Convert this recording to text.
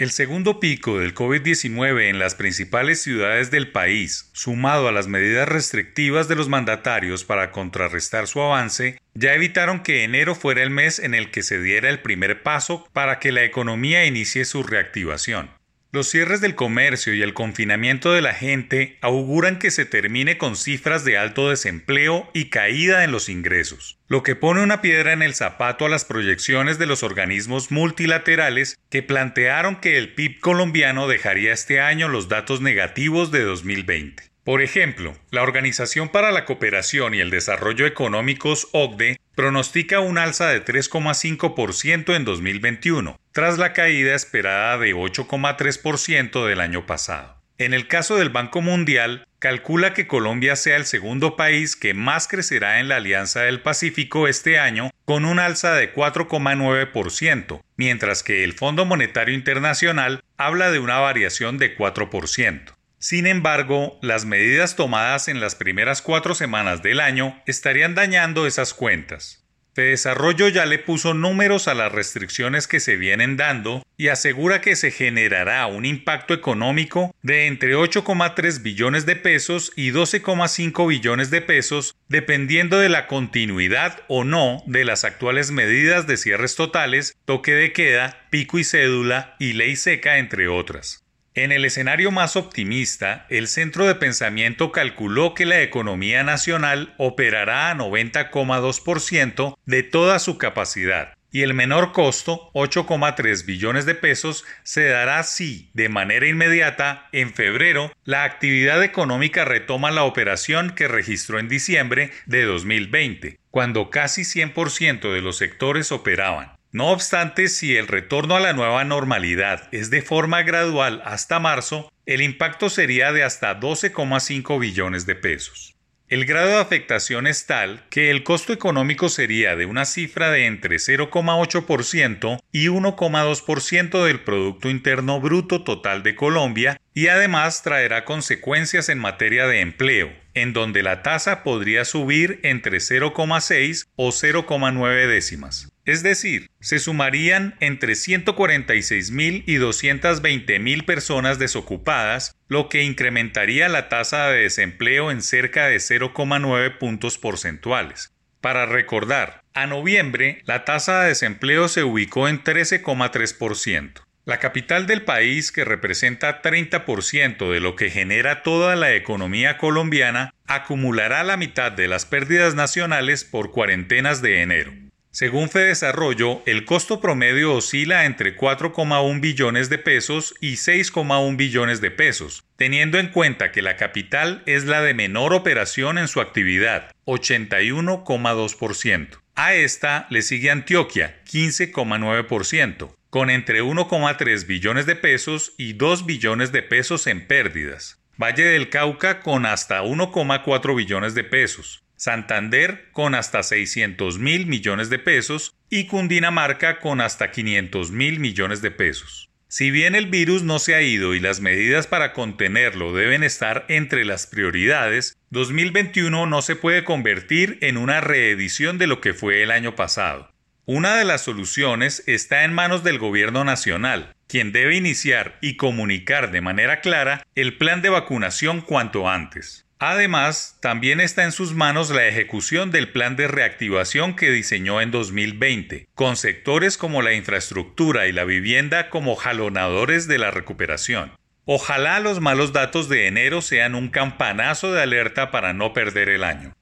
El segundo pico del COVID-19 en las principales ciudades del país, sumado a las medidas restrictivas de los mandatarios para contrarrestar su avance, ya evitaron que enero fuera el mes en el que se diera el primer paso para que la economía inicie su reactivación. Los cierres del comercio y el confinamiento de la gente auguran que se termine con cifras de alto desempleo y caída en los ingresos, lo que pone una piedra en el zapato a las proyecciones de los organismos multilaterales que plantearon que el PIB colombiano dejaría este año los datos negativos de 2020. Por ejemplo, la Organización para la Cooperación y el Desarrollo Económicos OCDE pronostica un alza de 3,5% en 2021, tras la caída esperada de 8,3% del año pasado. En el caso del Banco Mundial, calcula que Colombia sea el segundo país que más crecerá en la Alianza del Pacífico este año, con un alza de 4,9%, mientras que el Fondo Monetario Internacional habla de una variación de 4%. Sin embargo, las medidas tomadas en las primeras cuatro semanas del año estarían dañando esas cuentas. De Desarrollo ya le puso números a las restricciones que se vienen dando y asegura que se generará un impacto económico de entre 8,3 billones de pesos y 12,5 billones de pesos, dependiendo de la continuidad o no de las actuales medidas de cierres totales, toque de queda, pico y cédula y ley seca, entre otras. En el escenario más optimista, el Centro de Pensamiento calculó que la economía nacional operará a 90,2% de toda su capacidad y el menor costo, 8,3 billones de pesos, se dará si, de manera inmediata, en febrero, la actividad económica retoma la operación que registró en diciembre de 2020, cuando casi 100% de los sectores operaban. No obstante, si el retorno a la nueva normalidad es de forma gradual hasta marzo, el impacto sería de hasta 12,5 billones de pesos. El grado de afectación es tal que el costo económico sería de una cifra de entre 0,8% y 1,2% del Producto Interno Bruto total de Colombia y además traerá consecuencias en materia de empleo, en donde la tasa podría subir entre 0,6 o 0,9 décimas. Es decir, se sumarían entre 146.000 y 220.000 personas desocupadas, lo que incrementaría la tasa de desempleo en cerca de 0,9 puntos porcentuales. Para recordar, a noviembre la tasa de desempleo se ubicó en 13,3%. La capital del país, que representa 30% de lo que genera toda la economía colombiana, acumulará la mitad de las pérdidas nacionales por cuarentenas de enero. Según Fedesarrollo, el costo promedio oscila entre 4,1 billones de pesos y 6,1 billones de pesos, teniendo en cuenta que la capital es la de menor operación en su actividad, 81,2%. A esta le sigue Antioquia, 15,9%, con entre 1,3 billones de pesos y 2 billones de pesos en pérdidas. Valle del Cauca con hasta 1,4 billones de pesos. Santander con hasta 600 mil millones de pesos y Cundinamarca con hasta 500 mil millones de pesos. Si bien el virus no se ha ido y las medidas para contenerlo deben estar entre las prioridades, 2021 no se puede convertir en una reedición de lo que fue el año pasado. Una de las soluciones está en manos del gobierno nacional, quien debe iniciar y comunicar de manera clara el plan de vacunación cuanto antes. Además, también está en sus manos la ejecución del plan de reactivación que diseñó en 2020, con sectores como la infraestructura y la vivienda como jalonadores de la recuperación. Ojalá los malos datos de enero sean un campanazo de alerta para no perder el año.